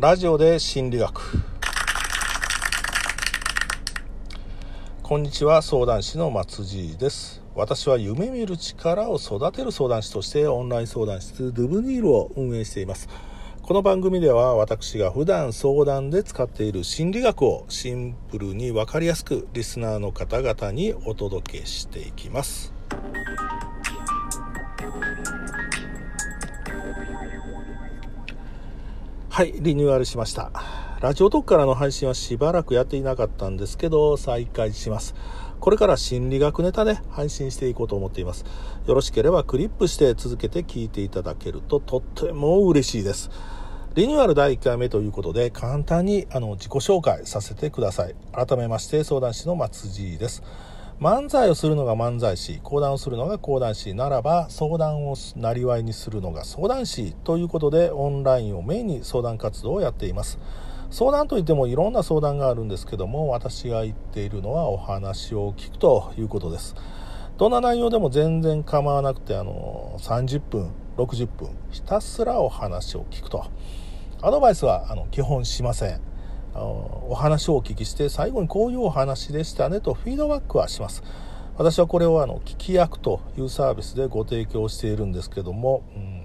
ラジオで心理学。こんにちは相談師の松地です。私は夢見る力を育てる相談師としてオンライン相談室ドゥブニールを運営しています。この番組では私が普段相談で使っている心理学をシンプルに分かりやすくリスナーの方々にお届けしていきます。はいリニューアルしました。ラジオトークからの配信はしばらくやっていなかったんですけど再開します。これから心理学ネタで配信していこうと思っています。よろしければクリップして続けて聞いていただけるととっても嬉しいです。リニューアル第1回目ということで簡単にあの自己紹介させてください。改めまして相談師の松地です。漫才をするのが漫才師講談をするのが講談師ならば相談をなりわいにするのが相談師ということでオンラインをメインに相談活動をやっています。相談といってもいろんな相談があるんですけども私が言っているのはお話を聞くということです。どんな内容でも全然構わなくてあの30分60分ひたすらお話を聞くと。アドバイスはあの基本しません。お話をお聞きして最後にこういうお話でしたねとフィードバックはします。私はこれをあの聞き役というサービスでご提供しているんですけどもうん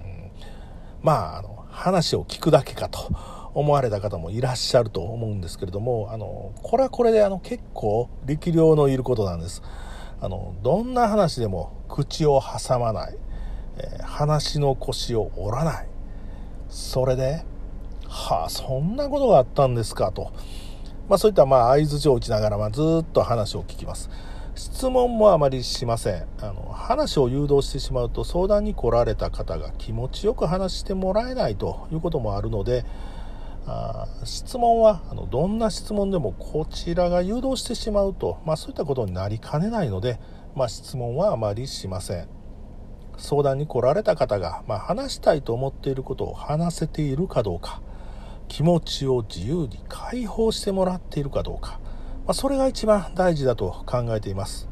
まああの話を聞くだけかと思われた方もいらっしゃると思うんですけれどもあのこれはこれであの結構力量のいることなんです。あのどんな話でも口を挟まない、えー、話の腰を折らない。それではあ、そんなことがあったんですかと。まあそういったまあ合図を打ちながらまずっと話を聞きます。質問もあまりしませんあの話を誘導してしまうと相談に来られた方が気持ちよく話してもらえないということもあるのであ質問はあのどんな質問でもこちらが誘導してしまうと、まあ、そういったことになりかねないので、まあ、質問はあまりしません相談に来られた方が、まあ、話したいと思っていることを話せているかどうか気持ちを自由に解放してもらっているかどうか、まあ、それが一番大事だと考えています。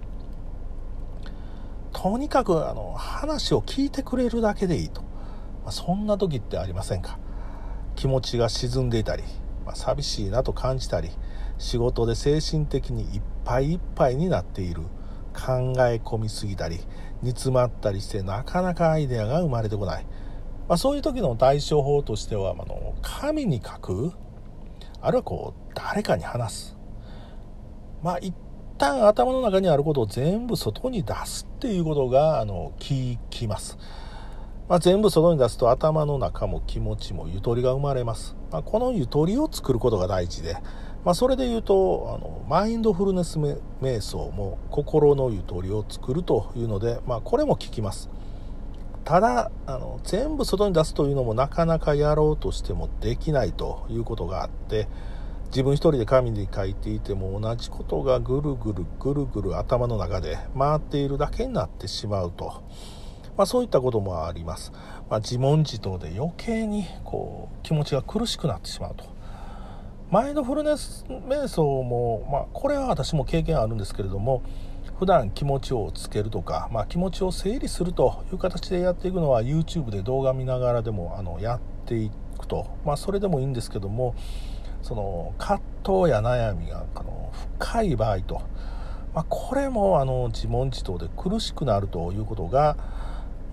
とにかくあの話を聞いてくれるだけでいいと、まあ、そんな時ってありませんか。気持ちが沈んでいたり、まあ、寂しいなと感じたり仕事で精神的にいっぱいいっぱいになっている。考え込みすぎたり煮詰まったりしてなかなかアイデアが生まれてこない。まあ、そういう時の対処法としてはあの紙に書くあるいはこう誰かに話す。まあ一旦頭の中にあることを全部外に出すっていうことがあの効きます、まあ、全部外に出すと頭の中も気持ちもゆとりが生まれます、まあ、このゆとりを作ることが大事で、まあ、それで言うとあのマインドフルネス瞑想も心のゆとりを作るというので、まあ、これも効きます。ただあの全部外に出すというのもなかなかやろうとしてもできないということがあって自分一人で紙に書いていても同じことがぐるぐるぐるぐる頭の中で回っているだけになってしまうと、まあ、そういったこともあります、まあ、自問自答で余計にこう気持ちが苦しくなってしまうと。マインドフルネス瞑想も、まあ、これは私も経験あるんですけれども普段気持ちをつけるとか、まあ、気持ちを整理するという形でやっていくのは YouTube で動画見ながらでもあのやっていくと、まあ、それでもいいんですけどもその葛藤や悩みがあの深い場合と、まあ、これもあの自問自答で苦しくなるということが、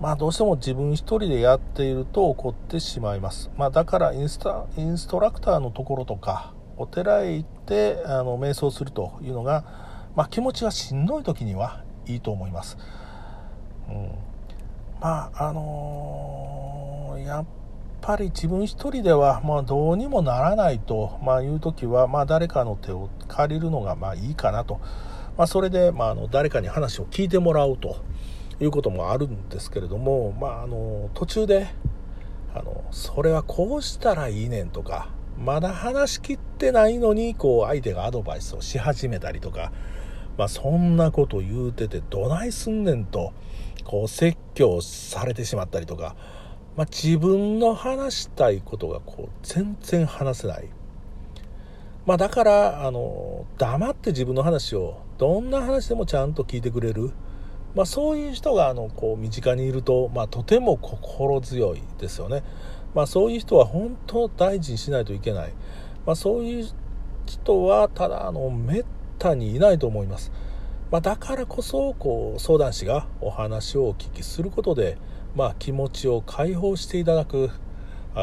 まあ、どうしても自分一人でやっていると起こってしまいます、まあ、だからインスタインストラクターのところとかお寺へ行ってあの瞑想するというのがまあ、気持ちがしんどい時にはいいと思います。うん、まああのー、やっぱり自分一人では、まあ、どうにもならないと、まあ、いう時は、まあ、誰かの手を借りるのがまあいいかなと、まあ、それで、まあ、あの誰かに話を聞いてもらうということもあるんですけれども、まあ、あの途中であのそれはこうしたらいいねんとかまだ話しきってないのにこう相手がアドバイスをし始めたりとかまあ、そんなこと言うててどないすんねんとこう説教されてしまったりとか、まあ、自分の話したいことがこう全然話せない、まあ、だからあの黙って自分の話をどんな話でもちゃんと聞いてくれる、まあ、そういう人があのこう身近にいると、まあ、とても心強いですよね。まあ、そういう人は本当大事にしないといけない、まあ、そういう人はただあのめったにいないと思います、まあ、だからこそこう相談師がお話をお聞きすることで、まあ、気持ちを解放していただく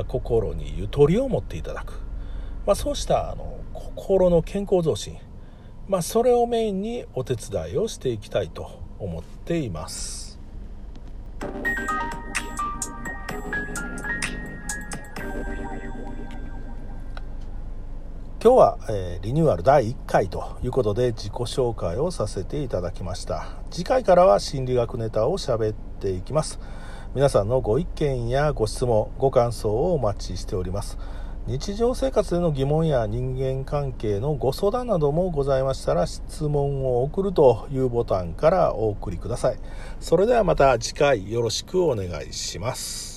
心にゆとりを持っていただく、まあ、そうしたあの心の健康増進、まあ、それをメインにお手伝いをしていきたいと思っています。今日は、えー、リニューアル第1回ということで自己紹介をさせていただきました。次回からは心理学ネタを喋っていきます。皆さんのご意見やご質問ご感想をお待ちしております。日常生活での疑問や人間関係のご相談などもございましたら質問を送るというボタンからお送りください。それではまた次回よろしくお願いします。